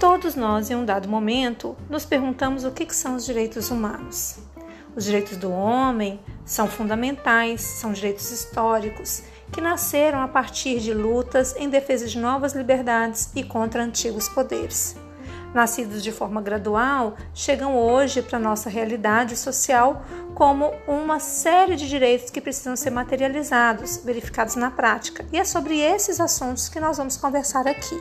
Todos nós, em um dado momento, nos perguntamos o que são os direitos humanos. Os direitos do homem são fundamentais, são direitos históricos que nasceram a partir de lutas em defesa de novas liberdades e contra antigos poderes. Nascidos de forma gradual, chegam hoje para nossa realidade social como uma série de direitos que precisam ser materializados, verificados na prática. E é sobre esses assuntos que nós vamos conversar aqui.